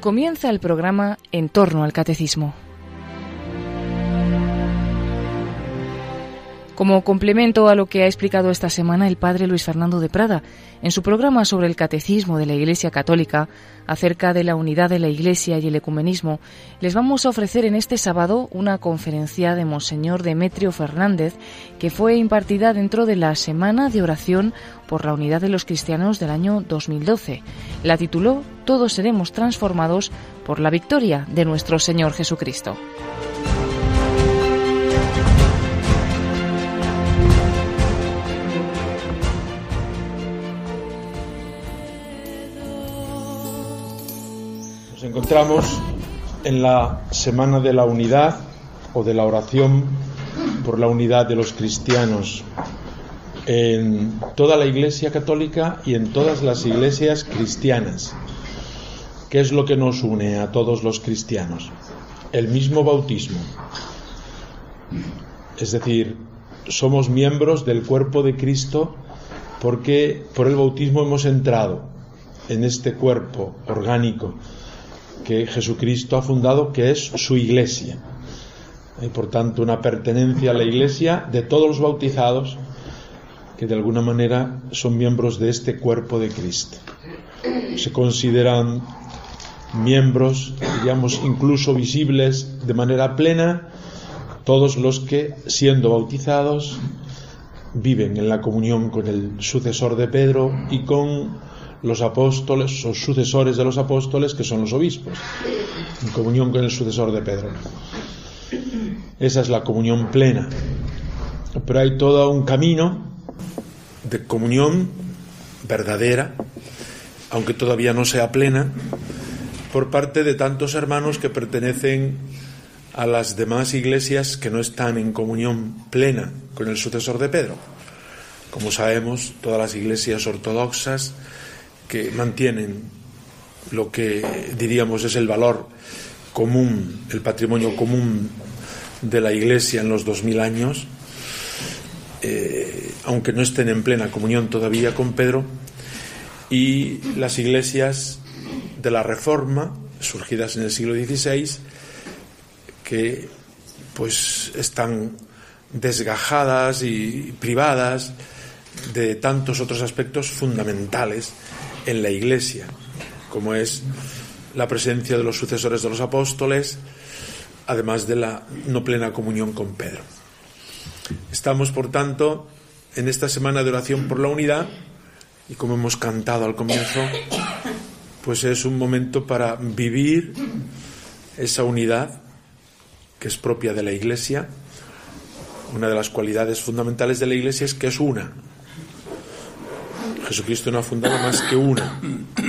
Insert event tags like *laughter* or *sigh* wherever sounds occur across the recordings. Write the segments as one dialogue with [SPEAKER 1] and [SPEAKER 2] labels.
[SPEAKER 1] Comienza el programa En torno al Catecismo. Como complemento a lo que ha explicado esta semana el padre Luis Fernando de Prada en su programa sobre el catecismo de la Iglesia Católica acerca de la unidad de la Iglesia y el ecumenismo, les vamos a ofrecer en este sábado una conferencia de Monseñor Demetrio Fernández que fue impartida dentro de la Semana de Oración por la Unidad de los Cristianos del año 2012. La tituló Todos seremos transformados por la victoria de nuestro Señor Jesucristo.
[SPEAKER 2] Encontramos en la Semana de la Unidad o de la oración por la unidad de los cristianos en toda la Iglesia católica y en todas las iglesias cristianas. ¿Qué es lo que nos une a todos los cristianos? El mismo bautismo. Es decir, somos miembros del cuerpo de Cristo porque por el bautismo hemos entrado en este cuerpo orgánico que Jesucristo ha fundado, que es su iglesia. Hay por tanto una pertenencia a la iglesia de todos los bautizados que de alguna manera son miembros de este cuerpo de Cristo. Se consideran miembros, digamos, incluso visibles de manera plena, todos los que, siendo bautizados, viven en la comunión con el sucesor de Pedro y con los apóstoles, o sucesores de los apóstoles, que son los obispos, en comunión con el sucesor de Pedro. Esa es la comunión plena. Pero hay todo un camino de comunión verdadera, aunque todavía no sea plena, por parte de tantos hermanos que pertenecen a las demás iglesias que no están en comunión plena con el sucesor de Pedro. Como sabemos, todas las iglesias ortodoxas que mantienen lo que diríamos es el valor común, el patrimonio común de la Iglesia en los dos mil años, eh, aunque no estén en plena comunión todavía con Pedro, y las iglesias de la Reforma, surgidas en el siglo XVI, que pues están desgajadas y privadas de tantos otros aspectos fundamentales en la Iglesia, como es la presencia de los sucesores de los apóstoles, además de la no plena comunión con Pedro. Estamos, por tanto, en esta semana de oración por la unidad y como hemos cantado al comienzo, pues es un momento para vivir esa unidad que es propia de la Iglesia. Una de las cualidades fundamentales de la Iglesia es que es una, Jesucristo no ha fundado más que una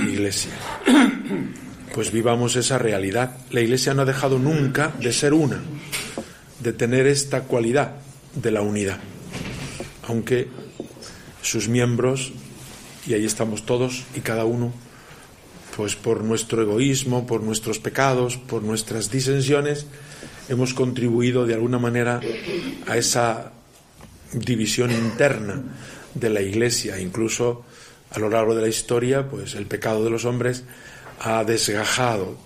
[SPEAKER 2] iglesia. Pues vivamos esa realidad. La iglesia no ha dejado nunca de ser una, de tener esta cualidad de la unidad. Aunque sus miembros, y ahí estamos todos y cada uno, pues por nuestro egoísmo, por nuestros pecados, por nuestras disensiones, hemos contribuido de alguna manera a esa división interna de la Iglesia. Incluso a lo largo de la historia, pues el pecado de los hombres ha desgajado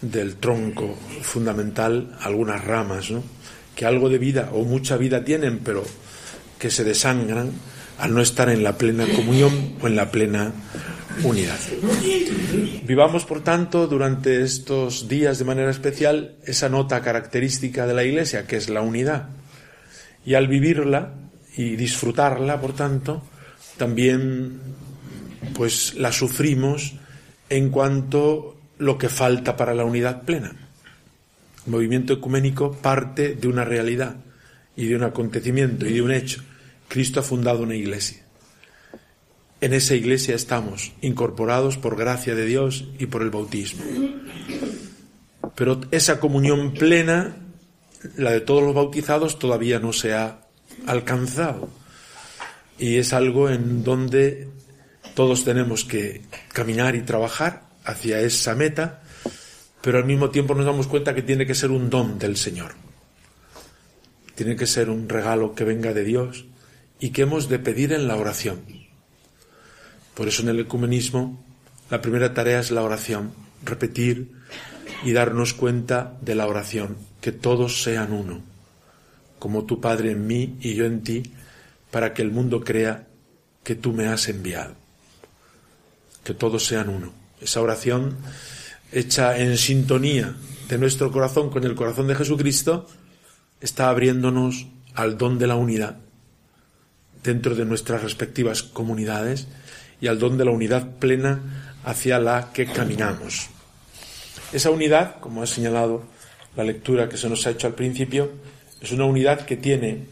[SPEAKER 2] del tronco fundamental algunas ramas, ¿no? que algo de vida o mucha vida tienen, pero que se desangran al no estar en la plena comunión o en la plena unidad. Vivamos, por tanto, durante estos días de manera especial esa nota característica de la Iglesia, que es la unidad. Y al vivirla, y disfrutarla, por tanto, también pues la sufrimos en cuanto lo que falta para la unidad plena. El movimiento ecuménico parte de una realidad y de un acontecimiento y de un hecho. Cristo ha fundado una iglesia. En esa iglesia estamos incorporados por gracia de Dios y por el bautismo. Pero esa comunión plena, la de todos los bautizados, todavía no se ha alcanzado. Y es algo en donde todos tenemos que caminar y trabajar hacia esa meta, pero al mismo tiempo nos damos cuenta que tiene que ser un don del Señor. Tiene que ser un regalo que venga de Dios y que hemos de pedir en la oración. Por eso en el ecumenismo la primera tarea es la oración, repetir y darnos cuenta de la oración, que todos sean uno, como tu Padre en mí y yo en ti, para que el mundo crea que tú me has enviado. Que todos sean uno. Esa oración hecha en sintonía de nuestro corazón con el corazón de Jesucristo está abriéndonos al don de la unidad dentro de nuestras respectivas comunidades y al don de la unidad plena hacia la que caminamos. Esa unidad, como ha señalado la lectura que se nos ha hecho al principio, es una unidad que tiene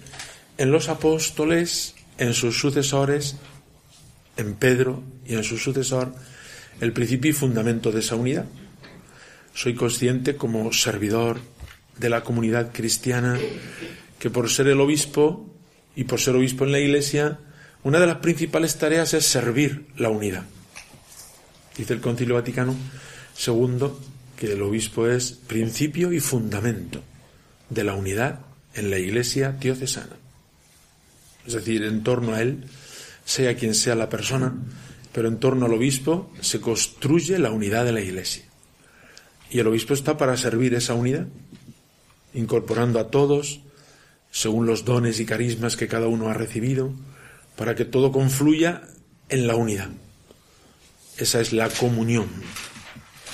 [SPEAKER 2] en los apóstoles, en sus sucesores, en Pedro y en su sucesor, el principio y fundamento de esa unidad. Soy consciente como servidor de la comunidad cristiana que por ser el obispo y por ser obispo en la iglesia, una de las principales tareas es servir la unidad. Dice el Concilio Vaticano II que el obispo es principio y fundamento de la unidad en la iglesia diocesana. Es decir, en torno a él, sea quien sea la persona, pero en torno al obispo se construye la unidad de la iglesia. Y el obispo está para servir esa unidad, incorporando a todos según los dones y carismas que cada uno ha recibido, para que todo confluya en la unidad. Esa es la comunión.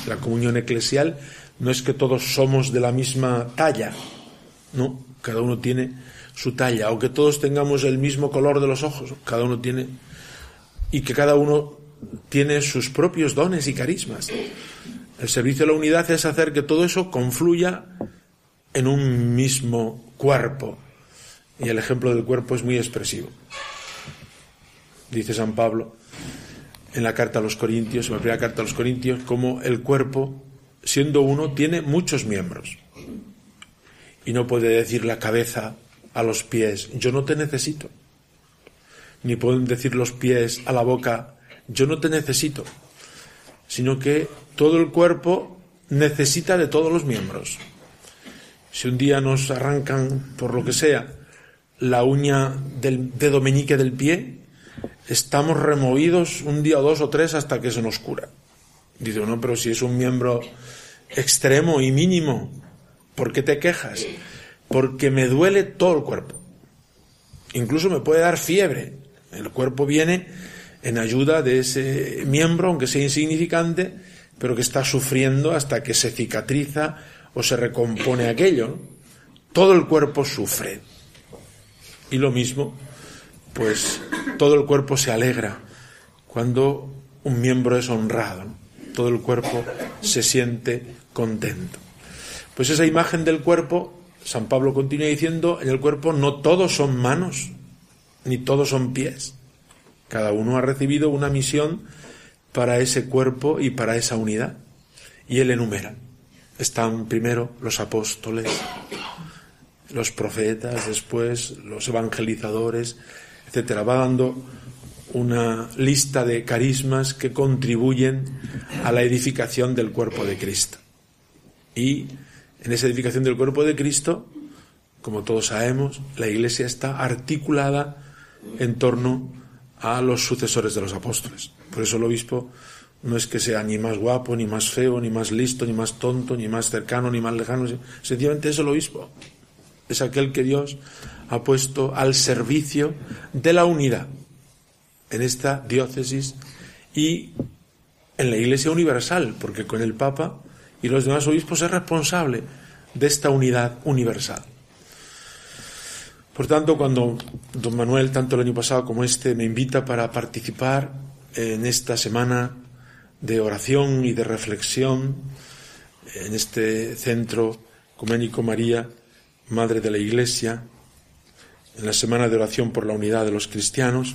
[SPEAKER 2] La comunión eclesial no es que todos somos de la misma talla, no, cada uno tiene su talla, o que todos tengamos el mismo color de los ojos, cada uno tiene, y que cada uno tiene sus propios dones y carismas. El servicio de la unidad es hacer que todo eso confluya en un mismo cuerpo, y el ejemplo del cuerpo es muy expresivo. Dice San Pablo en la carta a los Corintios, en la primera carta a los Corintios, como el cuerpo, siendo uno, tiene muchos miembros. Y no puede decir la cabeza a los pies, yo no te necesito. Ni pueden decir los pies a la boca, yo no te necesito. Sino que todo el cuerpo necesita de todos los miembros. Si un día nos arrancan, por lo que sea, la uña del dedo meñique del pie, estamos removidos un día o dos o tres hasta que se nos cura. Dice, no, pero si es un miembro extremo y mínimo, ¿por qué te quejas? Porque me duele todo el cuerpo. Incluso me puede dar fiebre. El cuerpo viene en ayuda de ese miembro, aunque sea insignificante, pero que está sufriendo hasta que se cicatriza o se recompone aquello. Todo el cuerpo sufre. Y lo mismo, pues todo el cuerpo se alegra cuando un miembro es honrado, todo el cuerpo se siente contento. Pues esa imagen del cuerpo, San Pablo continúa diciendo, en el cuerpo no todos son manos, ni todos son pies. Cada uno ha recibido una misión para ese cuerpo y para esa unidad. Y él enumera. Están primero los apóstoles, los profetas, después los evangelizadores, etcétera. Va dando una lista de carismas que contribuyen a la edificación del cuerpo de Cristo. Y en esa edificación del cuerpo de Cristo, como todos sabemos, la Iglesia está articulada en torno a los sucesores de los apóstoles. Por eso el obispo no es que sea ni más guapo, ni más feo, ni más listo, ni más tonto, ni más cercano, ni más lejano, sencillamente es el obispo es aquel que Dios ha puesto al servicio de la unidad en esta diócesis y en la Iglesia Universal, porque con el Papa y los demás obispos es responsable de esta unidad universal. Por tanto, cuando don Manuel, tanto el año pasado como este, me invita para participar en esta semana de oración y de reflexión en este centro Coménico María, Madre de la Iglesia, en la semana de oración por la unidad de los cristianos,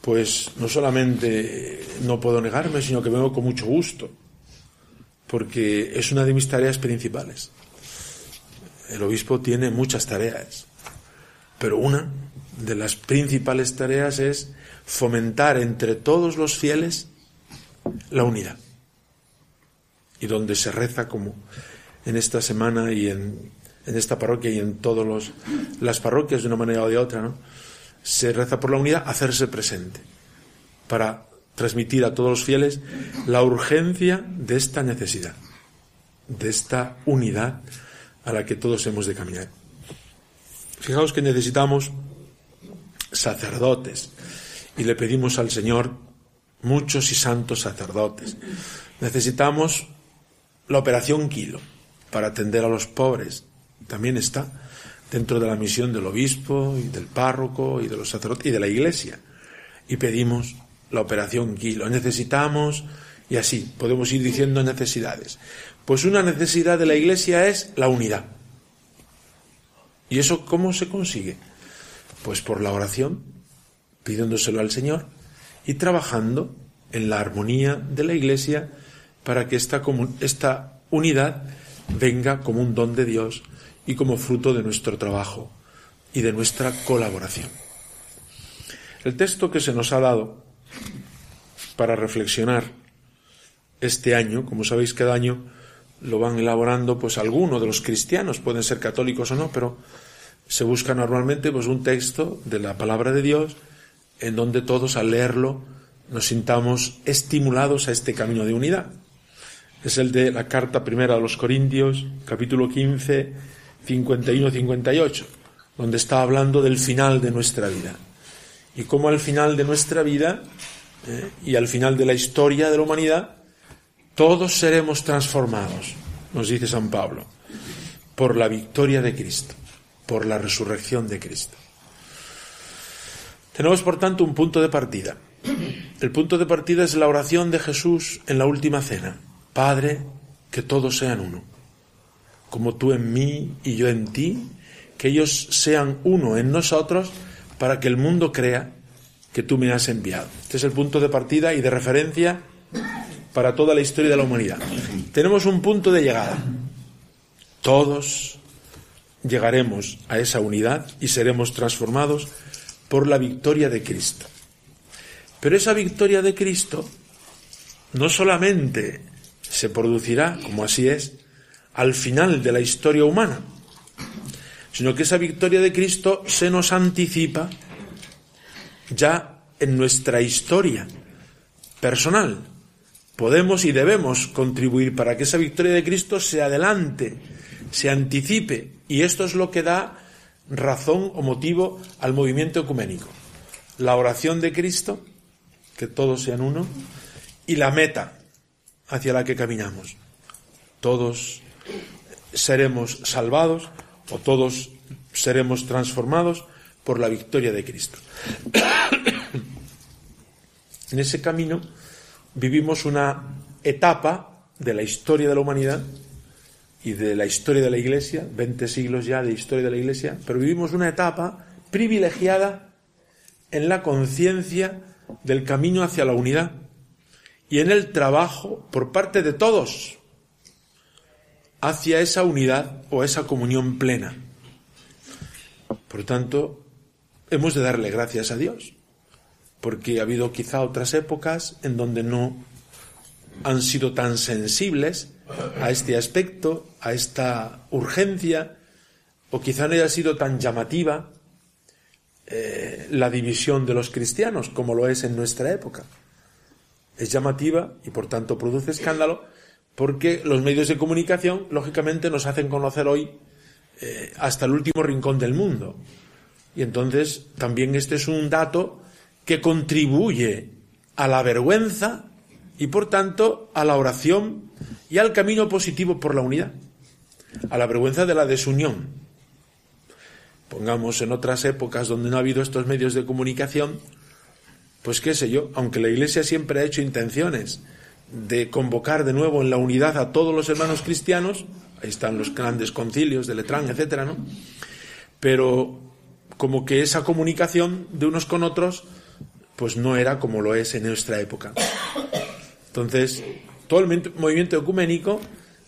[SPEAKER 2] pues no solamente no puedo negarme, sino que vengo con mucho gusto, porque es una de mis tareas principales. El obispo tiene muchas tareas, pero una de las principales tareas es fomentar entre todos los fieles la unidad. Y donde se reza como en esta semana y en en esta parroquia y en todas las parroquias de una manera o de otra, ¿no? se reza por la unidad, hacerse presente, para transmitir a todos los fieles la urgencia de esta necesidad. de esta unidad a la que todos hemos de caminar. Fijaos que necesitamos sacerdotes y le pedimos al Señor muchos y santos sacerdotes. Necesitamos la operación Kilo para atender a los pobres. También está dentro de la misión del obispo y del párroco y de los sacerdotes y de la iglesia. Y pedimos la operación Kilo. Necesitamos, y así podemos ir diciendo necesidades. Pues una necesidad de la iglesia es la unidad. ¿Y eso cómo se consigue? Pues por la oración, pidiéndoselo al Señor y trabajando en la armonía de la iglesia para que esta, esta unidad venga como un don de Dios y como fruto de nuestro trabajo y de nuestra colaboración. El texto que se nos ha dado para reflexionar este año, como sabéis, cada año lo van elaborando pues algunos de los cristianos, pueden ser católicos o no, pero se busca normalmente pues un texto de la palabra de Dios en donde todos al leerlo nos sintamos estimulados a este camino de unidad. Es el de la carta primera a los Corintios, capítulo 15, 51-58, donde está hablando del final de nuestra vida. Y cómo al final de nuestra vida eh, y al final de la historia de la humanidad, todos seremos transformados, nos dice San Pablo, por la victoria de Cristo, por la resurrección de Cristo. Tenemos, por tanto, un punto de partida. El punto de partida es la oración de Jesús en la última cena. Padre, que todos sean uno. Como tú en mí y yo en ti, que ellos sean uno en nosotros para que el mundo crea que tú me has enviado. Este es el punto de partida y de referencia para toda la historia de la humanidad. Tenemos un punto de llegada. Todos llegaremos a esa unidad y seremos transformados por la victoria de Cristo. Pero esa victoria de Cristo no solamente se producirá, como así es, al final de la historia humana, sino que esa victoria de Cristo se nos anticipa ya en nuestra historia personal. Podemos y debemos contribuir para que esa victoria de Cristo se adelante, se anticipe, y esto es lo que da razón o motivo al movimiento ecuménico. La oración de Cristo que todos sean uno, y la meta hacia la que caminamos. Todos seremos salvados o todos seremos transformados por la victoria de Cristo. *coughs* en ese camino vivimos una etapa de la historia de la humanidad y de la historia de la Iglesia, 20 siglos ya de historia de la Iglesia, pero vivimos una etapa privilegiada en la conciencia del camino hacia la unidad y en el trabajo por parte de todos hacia esa unidad o esa comunión plena. Por tanto, hemos de darle gracias a Dios, porque ha habido quizá otras épocas en donde no han sido tan sensibles a este aspecto, a esta urgencia, o quizá no haya sido tan llamativa eh, la división de los cristianos, como lo es en nuestra época. Es llamativa y por tanto produce escándalo porque los medios de comunicación, lógicamente, nos hacen conocer hoy eh, hasta el último rincón del mundo. Y entonces también este es un dato que contribuye a la vergüenza y por tanto a la oración y al camino positivo por la unidad, a la vergüenza de la desunión, pongamos en otras épocas donde no ha habido estos medios de comunicación, pues qué sé yo, aunque la Iglesia siempre ha hecho intenciones de convocar de nuevo en la unidad a todos los hermanos cristianos, ahí están los grandes concilios de Letrán, etcétera, ¿no? Pero como que esa comunicación de unos con otros, pues no era como lo es en nuestra época. Entonces, todo el movimiento ecuménico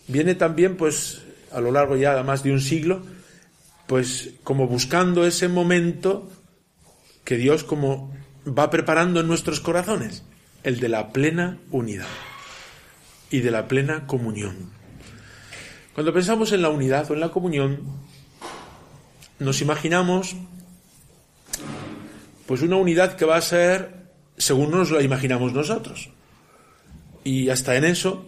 [SPEAKER 2] viene también, pues, a lo largo ya de más de un siglo, pues como buscando ese momento que Dios como va preparando en nuestros corazones, el de la plena unidad y de la plena comunión. Cuando pensamos en la unidad o en la comunión, nos imaginamos pues una unidad que va a ser según nos la imaginamos nosotros. Y hasta en eso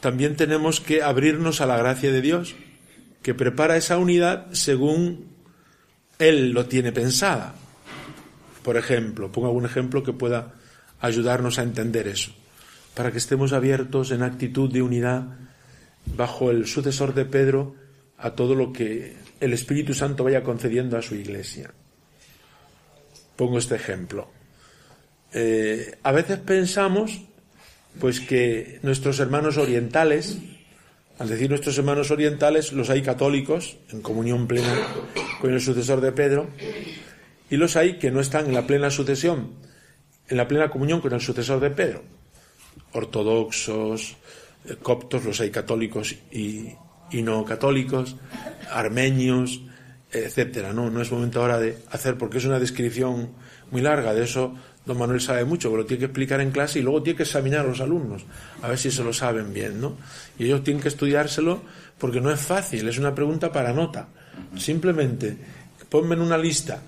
[SPEAKER 2] también tenemos que abrirnos a la gracia de Dios, que prepara esa unidad según Él lo tiene pensada. Por ejemplo, pongo algún ejemplo que pueda ayudarnos a entender eso, para que estemos abiertos en actitud de unidad bajo el sucesor de Pedro a todo lo que el Espíritu Santo vaya concediendo a su iglesia. Pongo este ejemplo. Eh, a veces pensamos pues que nuestros hermanos orientales, al decir nuestros hermanos orientales, los hay católicos en comunión plena con el sucesor de Pedro, y los hay que no están en la plena sucesión, en la plena comunión con el sucesor de Pedro. Ortodoxos, eh, coptos, los hay católicos y, no católicos, armenios, etcétera. No, no es momento ahora de hacer, porque es una descripción muy larga, de eso don Manuel sabe mucho, que lo tiene que explicar en clase y luego tiene que examinar a los alumnos, a ver si se lo saben bien, ¿no? Y ellos tienen que estudiárselo porque no es fácil, es una pregunta para nota. Simplemente ponme en una lista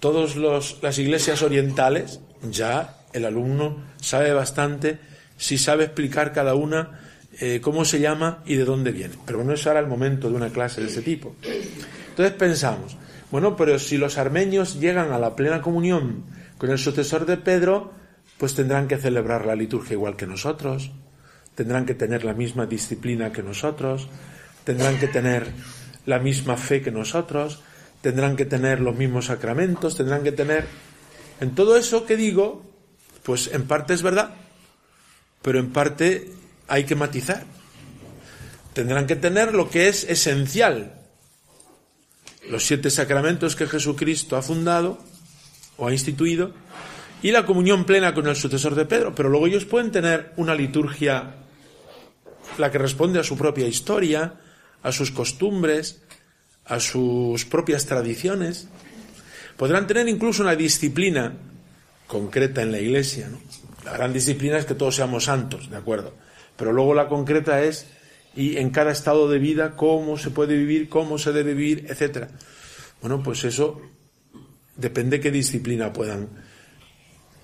[SPEAKER 2] todas las iglesias orientales, ya el alumno sabe bastante si sabe explicar cada una eh, cómo se llama y de dónde viene. Pero no es ahora el momento de una clase de ese tipo. Entonces pensamos, bueno, pero si los armenios llegan a la plena comunión con el sucesor de Pedro, pues tendrán que celebrar la liturgia igual que nosotros, tendrán que tener la misma disciplina que nosotros, tendrán que tener la misma fe que nosotros, tendrán que tener los mismos sacramentos, tendrán que tener... En todo eso que digo, pues en parte es verdad, pero en parte hay que matizar. Tendrán que tener lo que es esencial, los siete sacramentos que Jesucristo ha fundado o ha instituido y la comunión plena con el sucesor de Pedro, pero luego ellos pueden tener una liturgia la que responde a su propia historia, a sus costumbres, a sus propias tradiciones. Podrán tener incluso una disciplina concreta en la iglesia. La gran disciplina es que todos seamos santos, ¿de acuerdo? Pero luego la concreta es, y en cada estado de vida, cómo se puede vivir, cómo se debe vivir, etcétera. Bueno, pues eso depende qué disciplina puedan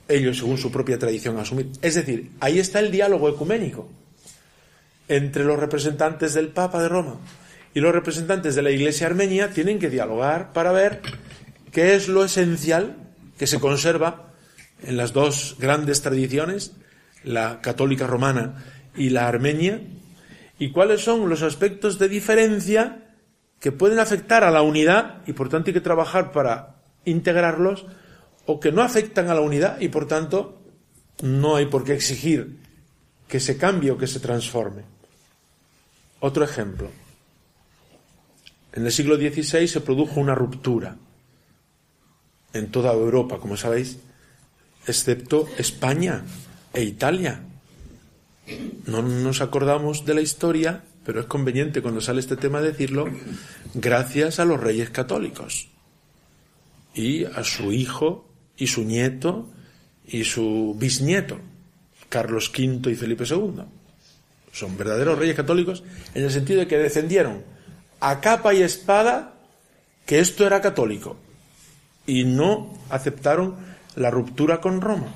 [SPEAKER 2] ellos, según su propia tradición, asumir. Es decir, ahí está el diálogo ecuménico entre los representantes del Papa de Roma y los representantes de la Iglesia armenia tienen que dialogar para ver qué es lo esencial que se conserva en las dos grandes tradiciones, la católica romana y la armenia, y cuáles son los aspectos de diferencia que pueden afectar a la unidad y por tanto hay que trabajar para integrarlos o que no afectan a la unidad y por tanto no hay por qué exigir que se cambie o que se transforme. Otro ejemplo. En el siglo XVI se produjo una ruptura en toda Europa, como sabéis, excepto España e Italia. No nos acordamos de la historia, pero es conveniente cuando sale este tema decirlo, gracias a los reyes católicos y a su hijo y su nieto y su bisnieto, Carlos V y Felipe II. Son verdaderos reyes católicos en el sentido de que defendieron a capa y espada que esto era católico y no aceptaron la ruptura con Roma,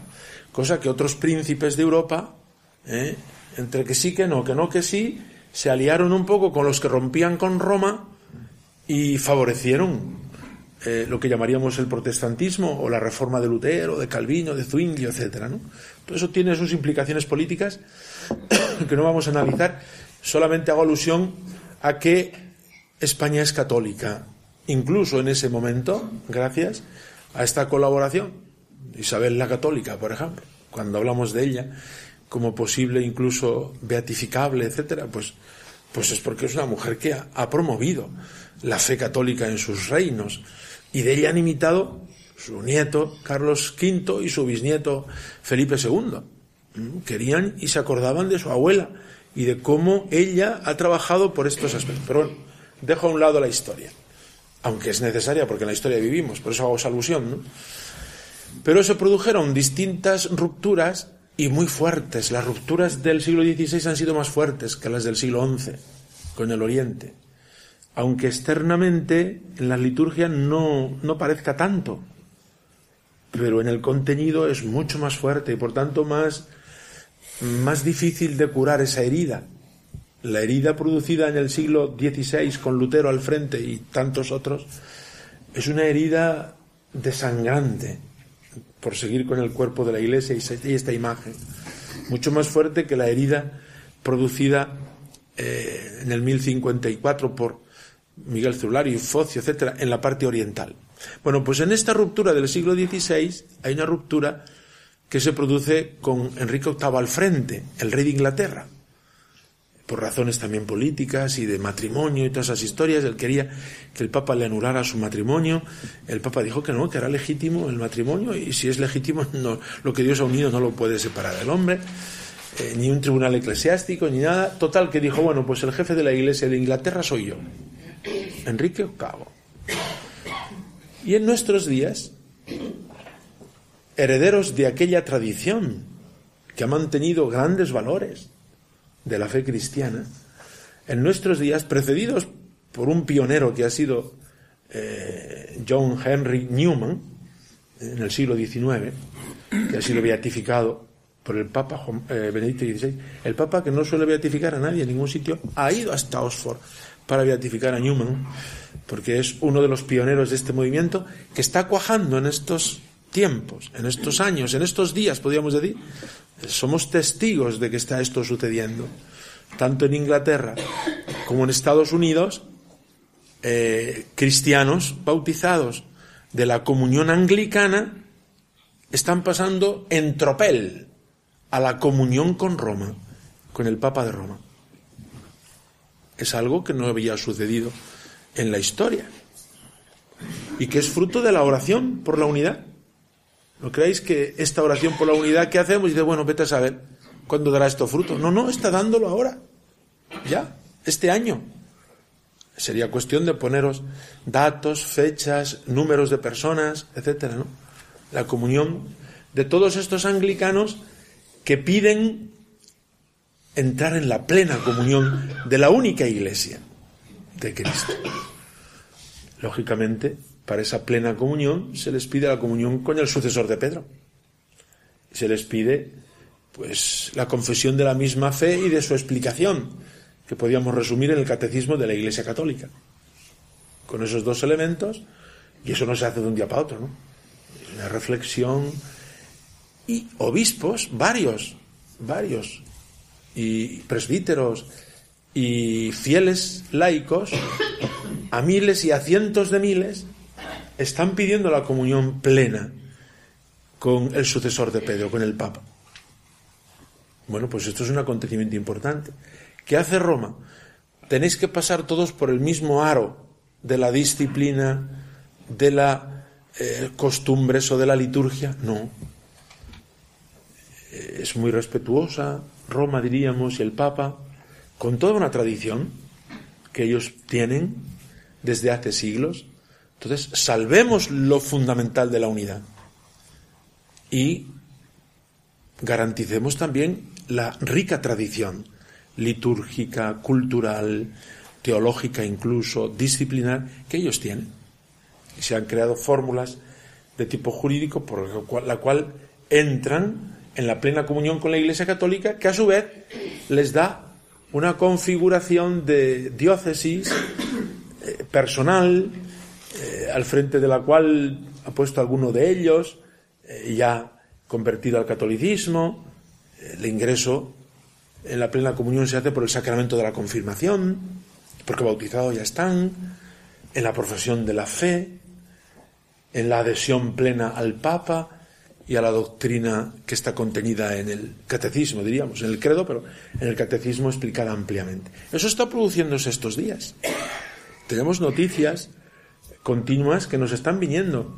[SPEAKER 2] cosa que otros príncipes de Europa, ¿eh? entre que sí, que no, que no, que sí, se aliaron un poco con los que rompían con Roma y favorecieron eh, lo que llamaríamos el protestantismo o la reforma de Lutero, de Calvino, de Zwingli, etc. ¿no? Todo eso tiene sus implicaciones políticas *coughs* que no vamos a analizar. Solamente hago alusión a que España es católica, incluso en ese momento, gracias a esta colaboración. Isabel la Católica, por ejemplo, cuando hablamos de ella como posible, incluso beatificable, etcétera, pues, pues es porque es una mujer que ha promovido la fe católica en sus reinos y de ella han imitado su nieto Carlos V y su bisnieto Felipe II. Mm, querían y se acordaban de su abuela y de cómo ella ha trabajado por estos aspectos. Pero bueno, dejo a un lado la historia, aunque es necesaria porque en la historia vivimos, por eso hago esa alusión. Pero se produjeron distintas rupturas y muy fuertes. Las rupturas del siglo XVI han sido más fuertes que las del siglo XI con el Oriente aunque externamente en la liturgia no, no parezca tanto, pero en el contenido es mucho más fuerte y por tanto más, más difícil de curar esa herida. La herida producida en el siglo XVI con Lutero al frente y tantos otros es una herida desangrante, por seguir con el cuerpo de la iglesia y esta imagen, mucho más fuerte que la herida producida eh, en el 1054 por Miguel Celulario y Focio, etcétera, en la parte oriental. Bueno, pues en esta ruptura del siglo XVI hay una ruptura que se produce con Enrique VIII al frente, el rey de Inglaterra por razones también políticas y de matrimonio y todas esas historias. Él quería que el Papa le anulara su matrimonio. El Papa dijo que no, que era legítimo el matrimonio y si es legítimo, *laughs* no, lo que Dios ha unido no lo puede separar del hombre. Eh, ni un tribunal eclesiástico, ni nada. Total, que dijo, bueno, pues el jefe de la Iglesia de Inglaterra soy yo, Enrique VIII. Y en nuestros días, herederos de aquella tradición que ha mantenido grandes valores, de la fe cristiana, en nuestros días, precedidos por un pionero que ha sido eh, John Henry Newman, en el siglo XIX, que ha sido beatificado por el Papa eh, Benedicto XVI, el Papa que no suele beatificar a nadie en ningún sitio, ha ido hasta Oxford para beatificar a Newman, porque es uno de los pioneros de este movimiento que está cuajando en estos tiempos, en estos años, en estos días, podríamos decir, somos testigos de que está esto sucediendo. Tanto en Inglaterra como en Estados Unidos, eh, cristianos bautizados de la comunión anglicana están pasando en tropel a la comunión con Roma, con el Papa de Roma. Es algo que no había sucedido en la historia y que es fruto de la oración por la unidad. ¿No creéis que esta oración por la unidad que hacemos? Dice, bueno, vete a saber cuándo dará esto fruto. No, no, está dándolo ahora. Ya, este año. Sería cuestión de poneros datos, fechas, números de personas, etcétera, ¿no? La comunión de todos estos anglicanos que piden entrar en la plena comunión de la única iglesia de Cristo. Lógicamente, para esa plena comunión se les pide la comunión con el sucesor de Pedro. Se les pide pues la confesión de la misma fe y de su explicación, que podíamos resumir en el catecismo de la Iglesia Católica. Con esos dos elementos, y eso no se hace de un día para otro, ¿no? Una reflexión y obispos, varios, varios, y presbíteros y fieles laicos, a miles y a cientos de miles, están pidiendo la comunión plena con el sucesor de Pedro, con el Papa. Bueno, pues esto es un acontecimiento importante. ¿Qué hace Roma? Tenéis que pasar todos por el mismo aro de la disciplina, de la eh, costumbres o de la liturgia. No. Eh, es muy respetuosa, Roma diríamos, y el Papa, con toda una tradición que ellos tienen desde hace siglos, entonces, salvemos lo fundamental de la unidad y garanticemos también la rica tradición litúrgica, cultural, teológica incluso, disciplinar, que ellos tienen. Y se han creado fórmulas de tipo jurídico por la cual entran en la plena comunión con la Iglesia Católica, que a su vez les da una configuración de diócesis eh, personal, al frente de la cual ha puesto alguno de ellos, eh, ya convertido al catolicismo. Eh, el ingreso en la plena comunión se hace por el sacramento de la confirmación, porque bautizados ya están, en la profesión de la fe, en la adhesión plena al Papa y a la doctrina que está contenida en el catecismo, diríamos, en el credo, pero en el catecismo explicada ampliamente. Eso está produciéndose estos días. Tenemos noticias continuas que nos están viniendo.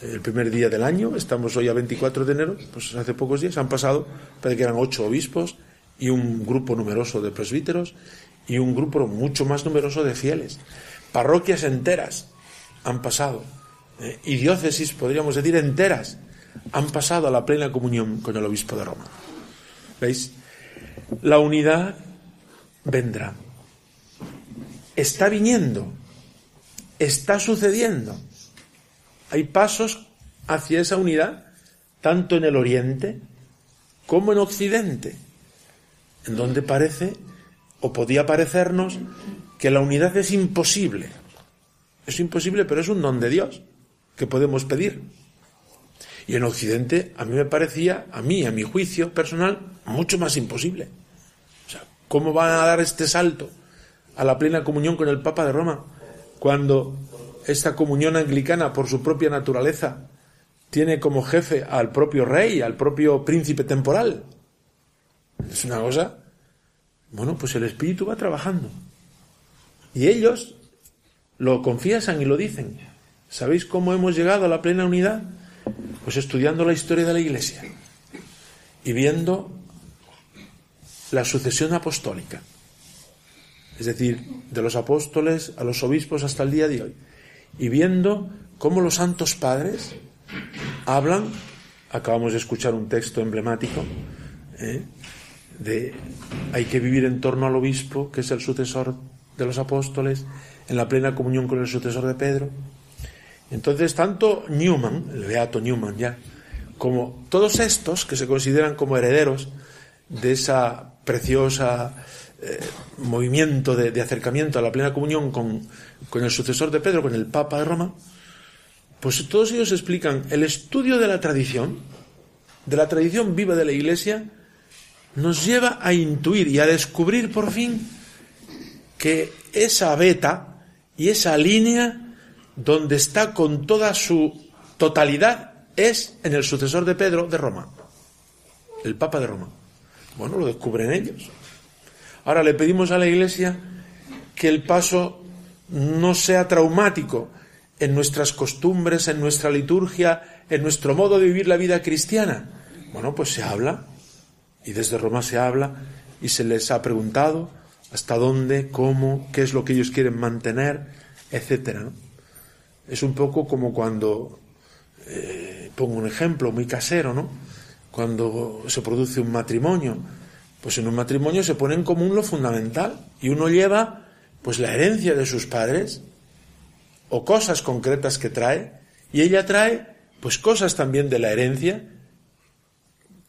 [SPEAKER 2] El primer día del año, estamos hoy a 24 de enero, pues hace pocos días han pasado, parece que eran ocho obispos y un grupo numeroso de presbíteros y un grupo mucho más numeroso de fieles. Parroquias enteras han pasado, eh, y diócesis, podríamos decir, enteras han pasado a la plena comunión con el obispo de Roma. ¿Veis? La unidad vendrá. Está viniendo está sucediendo. Hay pasos hacia esa unidad, tanto en el Oriente como en Occidente, en donde parece o podía parecernos que la unidad es imposible. Es imposible, pero es un don de Dios que podemos pedir. Y en Occidente a mí me parecía, a mí, a mi juicio personal, mucho más imposible. O sea, ¿cómo van a dar este salto a la plena comunión con el Papa de Roma cuando esta comunión anglicana, por su propia naturaleza, tiene como jefe al propio rey, al propio príncipe temporal? Es una cosa. Bueno, pues el Espíritu va trabajando. Y ellos lo confiesan y lo dicen. ¿Sabéis cómo hemos llegado a la plena unidad? Pues estudiando la historia de la Iglesia y viendo la sucesión apostólica. Es decir, de los apóstoles a los obispos hasta el día de hoy. Y viendo cómo los santos padres hablan, acabamos de escuchar un texto emblemático, ¿eh? de hay que vivir en torno al obispo, que es el sucesor de los apóstoles, en la plena comunión con el sucesor de Pedro. Entonces, tanto Newman, el beato Newman ya, como todos estos que se consideran como herederos de esa preciosa eh, movimiento de, acercamiento a la plena comunión con, con el sucesor de Pedro, con el Papa de Roma, pues todos ellos explican el estudio de la tradición, de la tradición viva de la Iglesia, nos lleva a intuir y a descubrir por fin que esa beta y esa línea donde está con toda su totalidad es en el sucesor de Pedro de Roma, el Papa de Roma. Bueno, lo descubren ellos. Ahora le pedimos a la Iglesia que el paso no sea traumático en nuestras costumbres, en nuestra liturgia, en nuestro modo de vivir la vida cristiana. Bueno, pues se habla, y desde Roma se habla, y se les ha preguntado hasta dónde, cómo, qué es lo que ellos quieren mantener, etcétera. Es un poco como cuando, eh, pongo un ejemplo muy casero, ¿no? Cuando se produce un matrimonio, pues en un matrimonio se pone en común lo fundamental y uno lleva pues la herencia de sus padres o cosas concretas que trae y ella trae pues cosas también de la herencia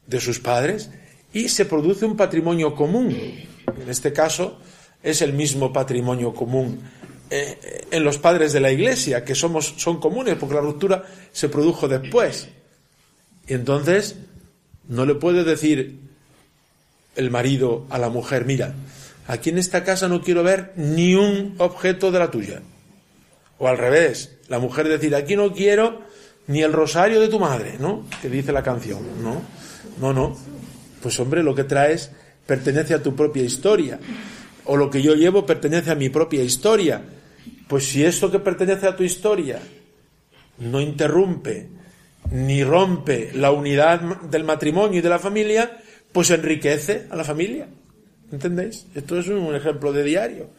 [SPEAKER 2] de sus padres y se produce un patrimonio común. En este caso es el mismo patrimonio común eh, en los padres de la iglesia, que somos, son comunes, porque la ruptura se produjo después. Y entonces no le puede decir el marido a la mujer, mira, aquí en esta casa no quiero ver ni un objeto de la tuya. O al revés, la mujer decir, aquí no quiero ni el rosario de tu madre, ¿no? Que dice la canción, ¿no? No, no. Pues hombre, lo que traes pertenece a tu propia historia. O lo que yo llevo pertenece a mi propia historia. Pues si esto que pertenece a tu historia no interrumpe ni rompe la unidad del matrimonio y de la familia, pues enriquece a la familia. ¿Entendéis? Esto es un ejemplo de diario.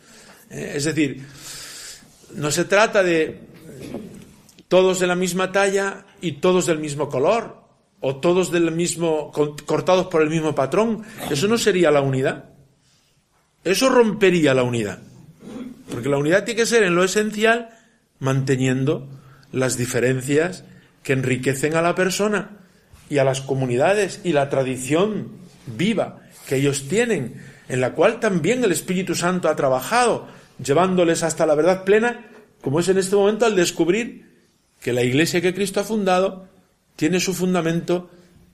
[SPEAKER 2] Eh, es decir, no se trata de todos de la misma talla y todos del mismo color, o todos del mismo, cortados por el mismo patrón. Eso no sería la unidad. Eso rompería la unidad. Porque la unidad tiene que ser en lo esencial manteniendo las diferencias que enriquecen a la persona y a las comunidades y la tradición viva que ellos tienen, en la cual también el Espíritu Santo ha trabajado, llevándoles hasta la verdad plena, como es en este momento al descubrir que la iglesia que Cristo ha fundado tiene su fundamento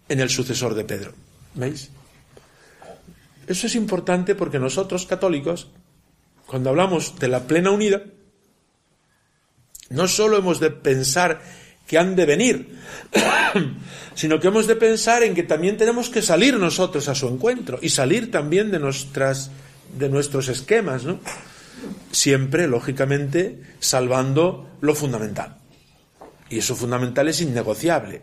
[SPEAKER 2] en el sucesor de Pedro. ¿Veis? Eso es importante porque nosotros, católicos, cuando hablamos de la plena unidad, no solo hemos de pensar que han de venir, *coughs* sino que hemos de pensar en que también tenemos que salir nosotros a su encuentro y salir también de nuestras de nuestros esquemas, ¿no? Siempre, lógicamente, salvando lo fundamental. Y eso fundamental es innegociable.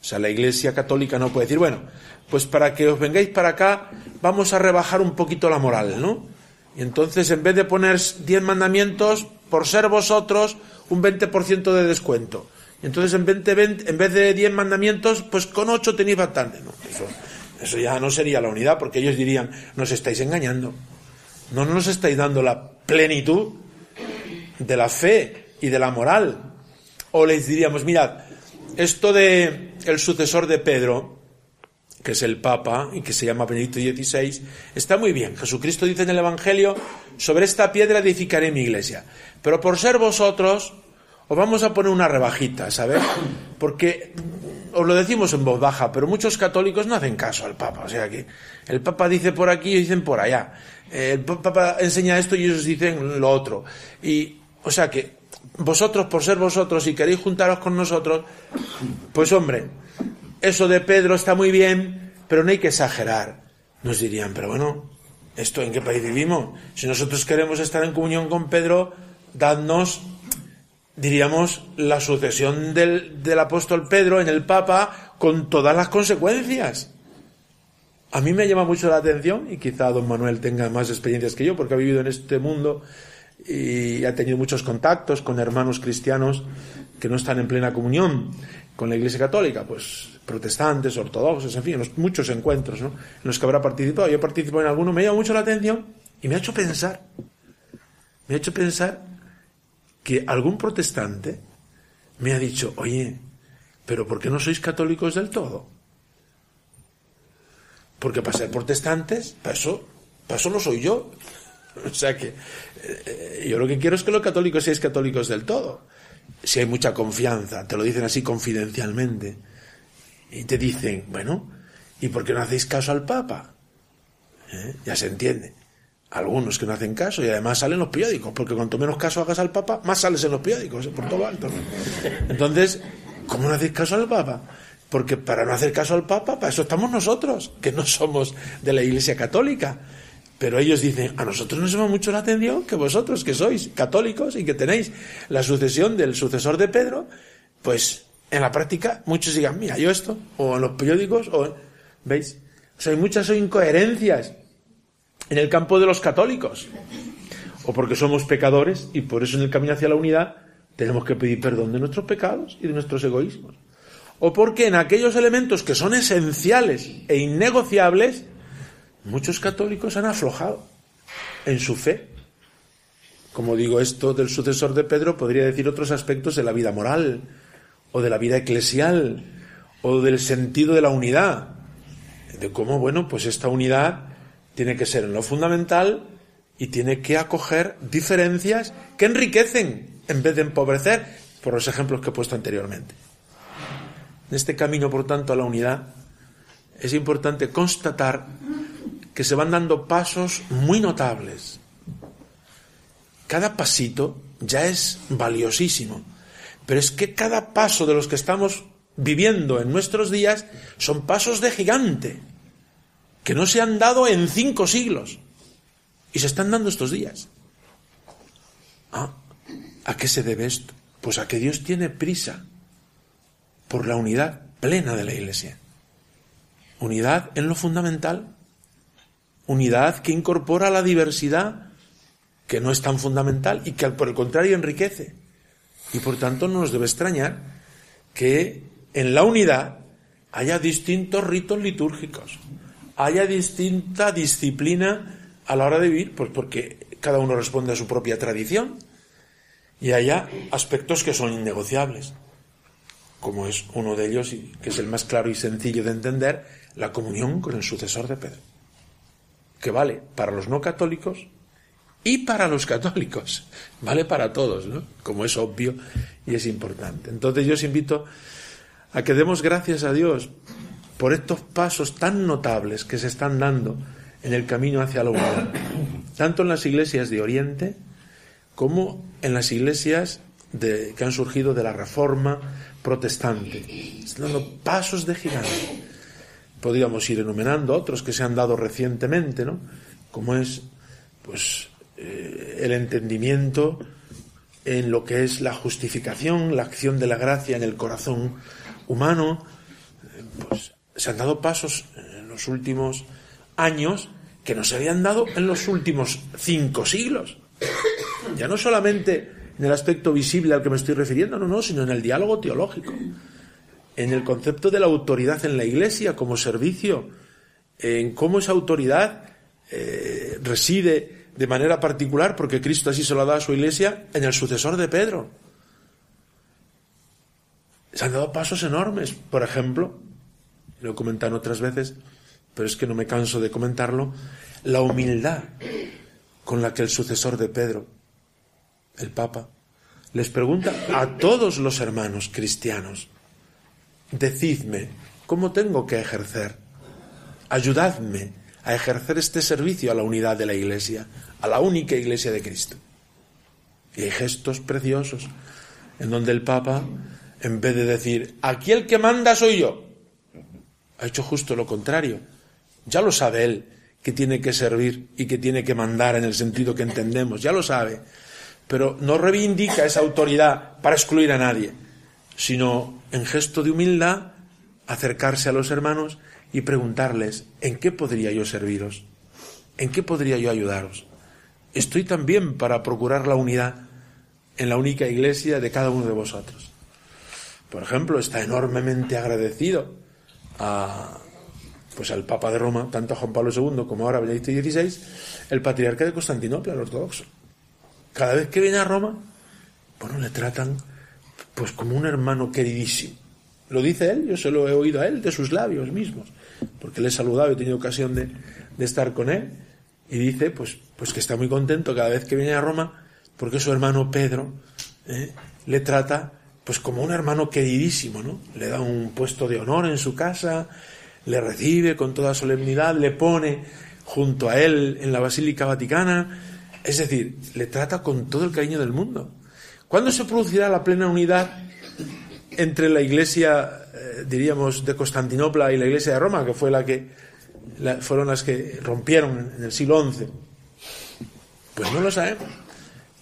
[SPEAKER 2] O sea, la Iglesia Católica no puede decir, bueno, pues para que os vengáis para acá, vamos a rebajar un poquito la moral, ¿no? Y entonces, en vez de poner 10 mandamientos, por ser vosotros, un 20% de descuento. Entonces, en vez, de, en vez de 10 mandamientos, pues con 8 tenéis bastante. No, eso, eso ya no sería la unidad, porque ellos dirían, nos estáis engañando. No nos estáis dando la plenitud de la fe y de la moral. O les diríamos, mirad, esto de el sucesor de Pedro, que es el Papa y que se llama Benedicto XVI, está muy bien. Jesucristo dice en el Evangelio, sobre esta piedra edificaré mi iglesia. Pero por ser vosotros, os vamos a poner una rebajita, ¿sabes? Porque os lo decimos en voz baja, pero muchos católicos no hacen caso al Papa. O sea que el Papa dice por aquí y dicen por allá. El Papa enseña esto y ellos dicen lo otro. Y, o sea que vosotros, por ser vosotros y queréis juntaros con nosotros, pues hombre, eso de Pedro está muy bien, pero no hay que exagerar. Nos dirían, pero bueno, ¿esto en qué país vivimos? Si nosotros queremos estar en comunión con Pedro, dadnos, diríamos, la sucesión del, del apóstol Pedro en el Papa con todas las consecuencias. A mí me llama mucho la atención, y quizá don Manuel tenga más experiencias que yo, porque ha vivido en este mundo y ha tenido muchos contactos con hermanos cristianos que no están en plena comunión con la Iglesia Católica, pues protestantes, ortodoxos, en fin, muchos encuentros ¿no? en los que habrá participado. Yo he participado en alguno, me llama mucho la atención y me ha hecho pensar, me ha hecho pensar que algún protestante me ha dicho, oye, pero ¿por qué no sois católicos del todo? Porque para ser protestantes, para eso, no soy yo. *laughs* O sea que eh, yo lo que quiero es que los católicos seáis católicos del todo. Si hay mucha confianza, te lo dicen así confidencialmente. Y te dicen, bueno, ¿y por qué no hacéis caso al Papa? ¿Eh? Ya se entiende. Algunos que no hacen caso y además salen los periódicos, porque cuanto menos caso hagas al Papa, más sales en los periódicos, por todo alto. Entonces, ¿cómo no hacéis caso al Papa? Porque para no hacer caso al Papa, para eso estamos nosotros, que no somos de la Iglesia Católica. Pero ellos dicen, a nosotros nos llama mucho la atención que vosotros, que sois católicos y que tenéis la sucesión del sucesor de Pedro, pues en la práctica muchos digan, mira, yo esto, o en los periódicos, o... ¿Veis? O sea, hay muchas incoherencias en el campo de los católicos. O porque somos pecadores y por eso en el camino hacia la unidad tenemos que pedir perdón de nuestros pecados y de nuestros egoísmos. O porque en aquellos elementos que son esenciales e innegociables, Muchos católicos han aflojado en su fe. Como digo esto del sucesor de Pedro, podría decir otros aspectos de la vida moral, o de la vida eclesial, o del sentido de la unidad. De cómo, bueno, pues esta unidad tiene que ser en lo fundamental y tiene que acoger diferencias que enriquecen en vez de empobrecer, por los ejemplos que he puesto anteriormente. En este camino, por tanto, a la unidad, es importante constatar que se van dando pasos muy notables. Cada pasito ya es valiosísimo, pero es que cada paso de los que estamos viviendo en nuestros días son pasos de gigante, que no se han dado en cinco siglos y se están dando estos días. Ah, ¿A qué se debe esto? Pues a que Dios tiene prisa por la unidad plena de la Iglesia. Unidad en lo fundamental, unidad que incorpora la diversidad, que no es tan fundamental y que por el contrario enriquece. Y por tanto no nos debe extrañar que en la unidad haya distintos ritos litúrgicos, haya distinta disciplina a la hora de vivir, pues porque cada uno responde a su propia tradición y haya aspectos que son innegociables, como es uno de ellos, y que es el más claro y sencillo de entender, la comunión con el sucesor de Pedro que vale para los no católicos y para los católicos. *laughs* Vale para todos, ¿no? Como es obvio y es importante. Entonces yo os invito a que demos gracias a Dios por estos pasos tan notables que se están dando en el camino hacia la unidad, tanto en las iglesias de Oriente como en las iglesias que han surgido de la Reforma protestante. Están dando pasos de gigante podríamos ir enumerando otros que se han dado recientemente, ¿no? Como es, pues, eh, el entendimiento en lo que es la justificación, la acción de la gracia en el corazón humano, eh, pues se han dado pasos en los últimos años que no se habían dado en los últimos cinco siglos. Ya no solamente en el aspecto visible al que me estoy refiriendo, no, no, sino en el diálogo teológico en el concepto de la autoridad en la Iglesia como servicio, en cómo esa autoridad eh, reside de manera particular, porque Cristo así se lo ha dado a su Iglesia, en el sucesor de Pedro. Se han dado pasos enormes, por ejemplo, lo he comentado otras veces, pero es que no me canso de comentarlo, la humildad con la que el sucesor de Pedro, el Papa, les pregunta a todos los hermanos cristianos, decidme, ¿cómo tengo que ejercer? Ayudadme a ejercer este servicio a la unidad de la Iglesia, a la única Iglesia de Cristo. Y hay gestos preciosos en donde el Papa, en vez de decir, aquí el que manda soy yo, ha hecho justo lo contrario. Ya lo sabe él que tiene que servir y que tiene que mandar en el sentido que entendemos, ya lo sabe. Pero no reivindica esa autoridad para excluir a nadie, sino en gesto de humildad acercarse a los hermanos y preguntarles, ¿en qué podría yo serviros? ¿En qué podría yo ayudaros? Estoy también para procurar la unidad en la única iglesia de cada uno de vosotros. Por ejemplo, está enormemente agradecido a, pues al Papa de Roma, tanto a Juan Pablo II como ahora Benedicto XVI, el patriarca de Constantinopla, el ortodoxo. Cada vez que viene a Roma, bueno, le tratan pues como un hermano queridísimo. Lo dice él, yo se lo he oído a él de sus labios mismos, porque le he saludado, he tenido ocasión de, de estar con él, y dice pues, pues que está muy contento cada vez que viene a Roma, porque su hermano Pedro ¿eh? le trata pues como un hermano queridísimo, ¿no? Le da un puesto de honor en su casa, le recibe con toda solemnidad, le pone junto a él en la Basílica Vaticana, es decir, le trata con todo el cariño del mundo. ¿Cuándo se producirá la plena unidad entre la Iglesia, eh, diríamos, de Constantinopla y la Iglesia de Roma, que fue la que fueron las que rompieron en el siglo XI? Pues no lo sabemos.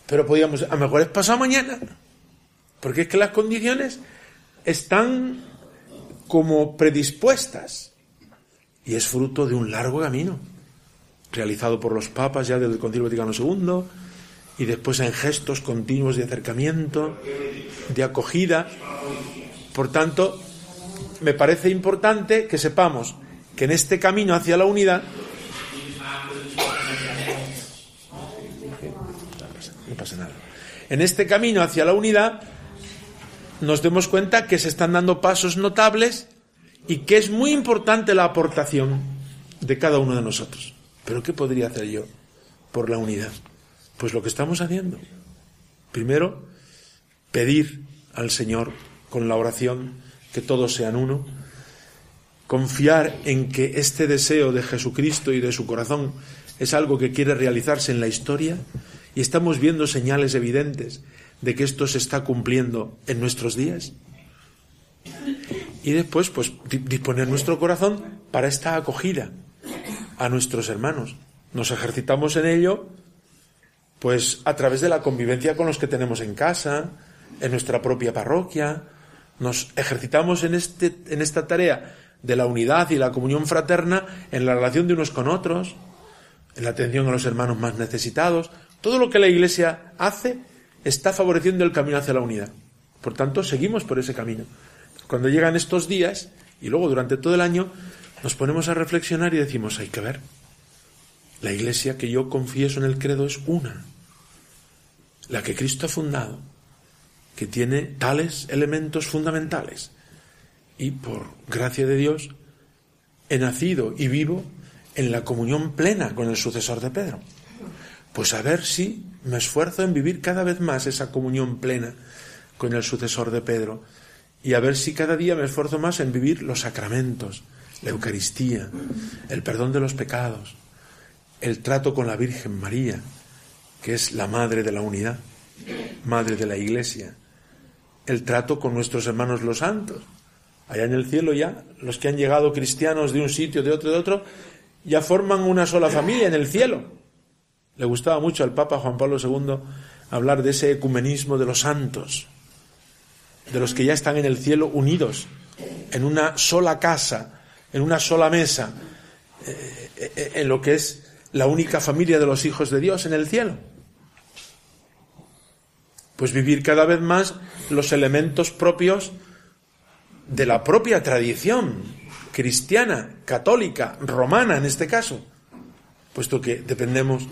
[SPEAKER 2] Pero podíamos, a lo mejor es pasado mañana. Porque es que las condiciones están como predispuestas. Y es fruto de un largo camino, realizado por los papas ya desde el Concilio Vaticano II, y después en gestos continuos de acercamiento, de acogida. Por tanto, me parece importante que sepamos que en este camino hacia la unidad no pasa nada. En este camino hacia la unidad nos demos cuenta que se están dando pasos notables y que es muy importante la aportación de cada uno de nosotros. Pero ¿qué podría hacer yo por la unidad? Pues lo que estamos haciendo. Primero, pedir al Señor con la oración que todos sean uno, confiar en que este deseo de Jesucristo y de su corazón es algo que quiere realizarse en la historia y estamos viendo señales evidentes de que esto se está cumpliendo en nuestros días. Y después, pues, disponer nuestro corazón para esta acogida a nuestros hermanos. Nos ejercitamos en ello, pues, a través de la convivencia con los que tenemos en casa, en nuestra propia parroquia. Nos ejercitamos en, este, en esta tarea de la unidad y la comunión fraterna en la relación de unos con otros, en la atención a los hermanos más necesitados. Todo lo que la Iglesia hace está favoreciendo el camino hacia la unidad. Por tanto, seguimos por ese camino. Cuando llegan estos días, y luego durante todo el año, nos ponemos a reflexionar y decimos, hay que ver, la iglesia que yo confieso en el credo es una, la que Cristo ha fundado, que tiene tales elementos fundamentales. Y por gracia de Dios, he nacido y vivo en la comunión plena con el sucesor de Pedro. Pues a ver si me esfuerzo en vivir cada vez más esa comunión plena con el sucesor de Pedro y a ver si cada día me esfuerzo más en vivir los sacramentos, la Eucaristía, el perdón de los pecados, el trato con la Virgen María, que es la madre de la unidad, madre de la Iglesia, el trato con nuestros hermanos los santos. Allá en el cielo ya, los que han llegado cristianos de un sitio, de otro, de otro, ya forman una sola familia en el cielo. Le gustaba mucho al Papa Juan Pablo II hablar de ese ecumenismo de los santos, de los que ya están en el cielo unidos, en una sola casa, en una sola mesa, eh, eh, en lo que es la única familia de los hijos de Dios en el cielo. Pues vivir cada vez más los elementos propios de la propia tradición cristiana, católica, romana en este caso, puesto que dependemos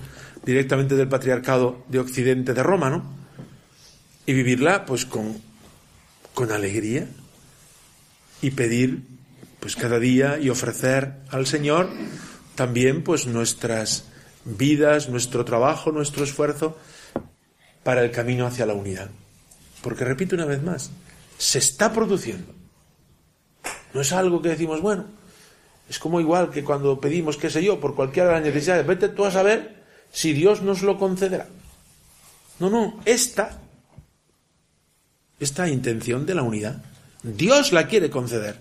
[SPEAKER 2] directamente del patriarcado de Occidente de Roma, ¿no? Y vivirla pues con, con alegría y pedir pues cada día y ofrecer al Señor también pues nuestras vidas, nuestro trabajo, nuestro esfuerzo para el camino hacia la unidad. Porque repito una vez más, se está produciendo. No es algo que decimos, bueno, es como igual que cuando pedimos, qué sé yo, por cualquiera de las necesidades, vete tú a saber si Dios nos lo concederá. No, no, esta, esta intención de la unidad, Dios la quiere conceder.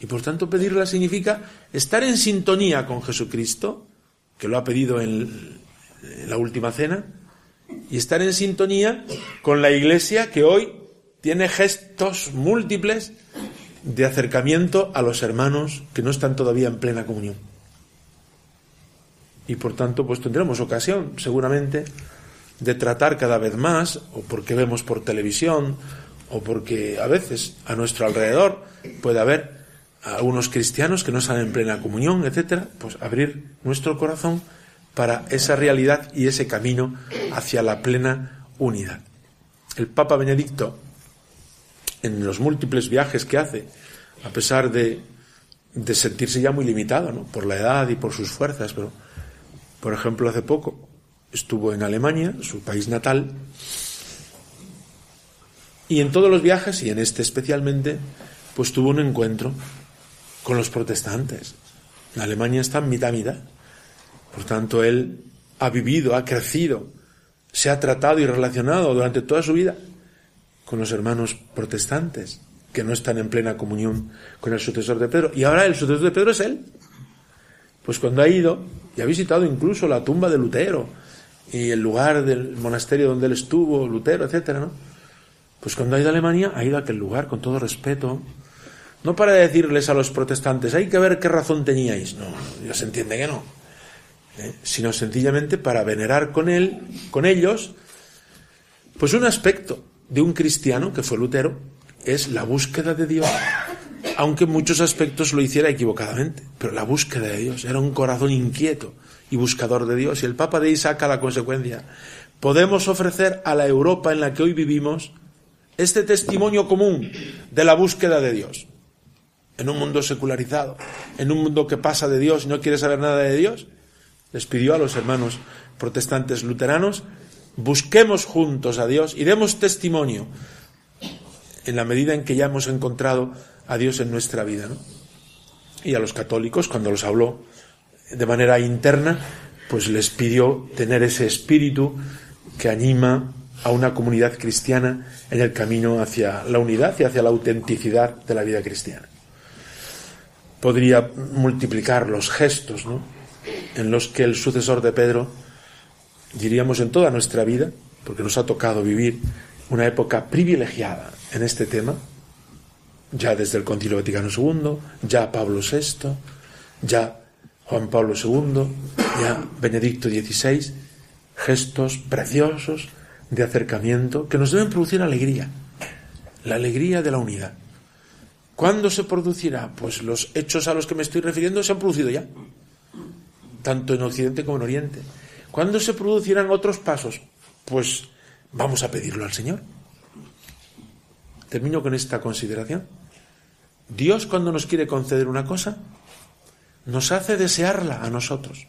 [SPEAKER 2] Y por tanto pedirla significa estar en sintonía con Jesucristo, que lo ha pedido en, la última cena, y estar en sintonía con la Iglesia que hoy tiene gestos múltiples de acercamiento a los hermanos que no están todavía en plena comunión. Y por tanto, pues tendremos ocasión, seguramente, de tratar cada vez más, o porque vemos por televisión, o porque a veces a nuestro alrededor puede haber algunos cristianos que no están en plena comunión, etcétera, pues abrir nuestro corazón para esa realidad y ese camino hacia la plena unidad. El Papa Benedicto, en los múltiples viajes que hace, a pesar de, de sentirse ya muy limitado ¿no? por la edad y por sus fuerzas, pero, por ejemplo, hace poco estuvo en Alemania, su país natal, y en todos los viajes, y en este especialmente, pues tuvo un encuentro con los protestantes. En Alemania están mitad mitad. Por tanto, él ha vivido, ha crecido, se ha tratado y relacionado durante toda su vida con los hermanos protestantes que no están en plena comunión con el sucesor de Pedro. Y ahora el sucesor de Pedro es él. Pues cuando ha ido y ha visitado incluso la tumba de Lutero y el lugar del monasterio donde él estuvo, Lutero, etcétera, ¿no? Pues cuando ha ido a Alemania, ha ido a aquel lugar con todo respeto, no para decirles a los protestantes, hay que ver qué razón teníais. No, ya se entiende que no. ¿eh? Sino sencillamente para venerar con él, con ellos, pues un aspecto de un cristiano, que fue Lutero, es la búsqueda de Dios. Aunque en muchos aspectos lo hiciera equivocadamente, pero la búsqueda de Dios era un corazón inquieto y buscador de Dios. Y el Papa de ahí saca la consecuencia. Podemos ofrecer a la Europa en la que hoy vivimos este testimonio común de la búsqueda de Dios en un mundo secularizado, en un mundo que pasa de Dios y no quiere saber nada de Dios, les pidió a los hermanos protestantes luteranos, busquemos juntos a Dios y demos testimonio en la medida en que ya hemos encontrado a Dios en nuestra vida. Y a los católicos, cuando los habló de manera interna, pues les pidió tener ese espíritu que anima a una comunidad cristiana en el camino hacia la unidad y hacia la autenticidad de la vida cristiana podría multiplicar los gestos ¿no? en los que el sucesor de Pedro, diríamos en toda nuestra vida, porque nos ha tocado vivir una época privilegiada en este tema, ya desde el Concilio Vaticano II, ya Pablo VI, ya Juan Pablo II, ya Benedicto XVI, gestos preciosos de acercamiento que nos deben producir alegría, la alegría de la unidad. ¿Cuándo se producirá? Pues los hechos a los que me estoy refiriendo se han producido ya, tanto en Occidente como en Oriente. ¿Cuándo se producirán otros pasos? Pues vamos a pedirlo al Señor. Termino con esta consideración. Dios cuando nos quiere conceder una cosa, nos hace desearla a nosotros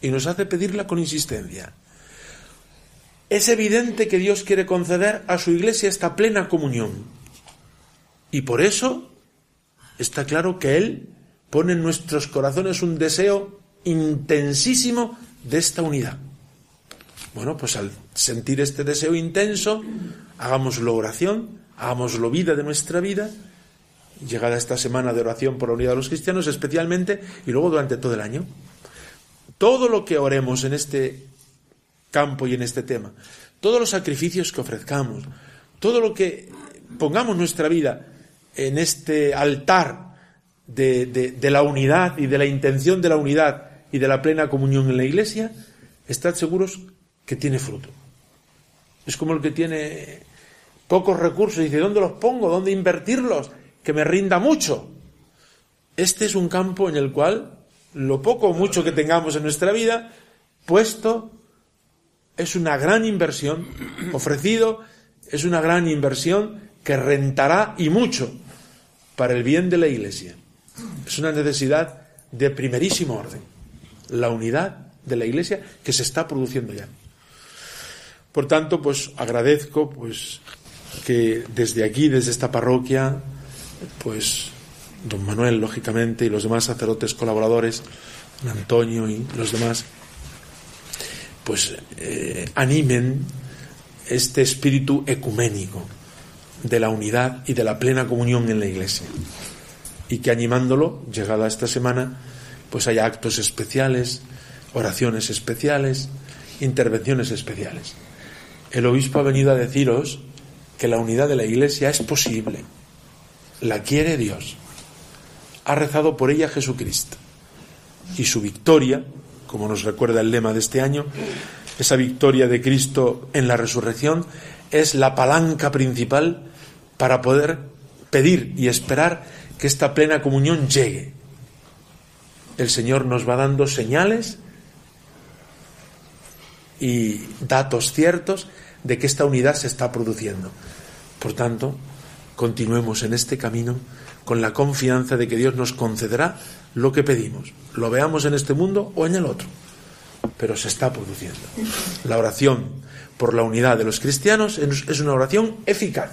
[SPEAKER 2] y nos hace pedirla con insistencia. Es evidente que Dios quiere conceder a su iglesia esta plena comunión y por eso está claro que Él pone en nuestros corazones un deseo intensísimo de esta unidad. Bueno, pues al sentir este deseo intenso, hagámoslo oración, hagámoslo vida de nuestra vida, llegada esta semana de oración por la unidad de los cristianos especialmente, y luego durante todo el año. Todo lo que oremos en este campo y en este tema, todos los sacrificios que ofrezcamos, todo lo que pongamos nuestra vida en este altar de, la unidad y de la intención de la unidad y de la plena comunión en la iglesia, estad seguros que tiene fruto. Es como el que tiene pocos recursos y dice, ¿dónde los pongo? ¿Dónde invertirlos? Que me rinda mucho. Este es un campo en el cual lo poco o mucho que tengamos en nuestra vida, puesto, es una gran inversión, ofrecido, es una gran inversión que rentará y mucho para el bien de la Iglesia. Es una necesidad de primerísimo orden. La unidad de la Iglesia que se está produciendo ya. Por tanto, pues agradezco pues que desde aquí, desde esta parroquia, pues don Manuel, lógicamente, y los demás sacerdotes colaboradores, Antonio y los demás, pues eh, animen este espíritu ecuménico de la unidad y de la plena comunión en la Iglesia. Y que animándolo, llegada esta semana, pues haya actos especiales, oraciones especiales, intervenciones especiales. El obispo ha venido a deciros que la unidad de la Iglesia es posible, la quiere Dios, ha rezado por ella Jesucristo. Y su victoria, como nos recuerda el lema de este año, esa victoria de Cristo en la resurrección es la palanca principal para poder pedir y esperar que esta plena comunión llegue. El Señor nos va dando señales y datos ciertos de que esta unidad se está produciendo. Por tanto, continuemos en este camino con la confianza de que Dios nos concederá lo que pedimos, lo veamos en este mundo o en el otro, pero se está produciendo. La oración por la unidad de los cristianos es una oración eficaz.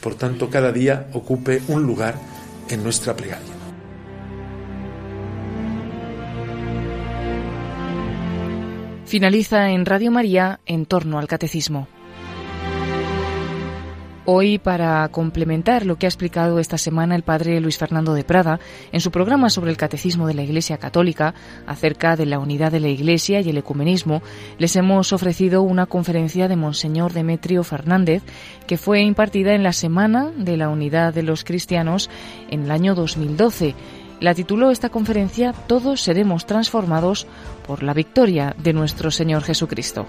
[SPEAKER 2] Por tanto, cada día ocupe un lugar en nuestra plegaria.
[SPEAKER 1] Finaliza en Radio María en torno al catecismo. Hoy, para complementar lo que ha explicado esta semana el padre Luis Fernando de Prada en su programa sobre el catecismo de la Iglesia Católica acerca de la unidad de la Iglesia y el ecumenismo, les hemos ofrecido una conferencia de Monseñor Demetrio Fernández que fue impartida en la Semana de la Unidad de los Cristianos en el año 2012. La tituló esta conferencia Todos seremos transformados por la victoria de nuestro Señor Jesucristo.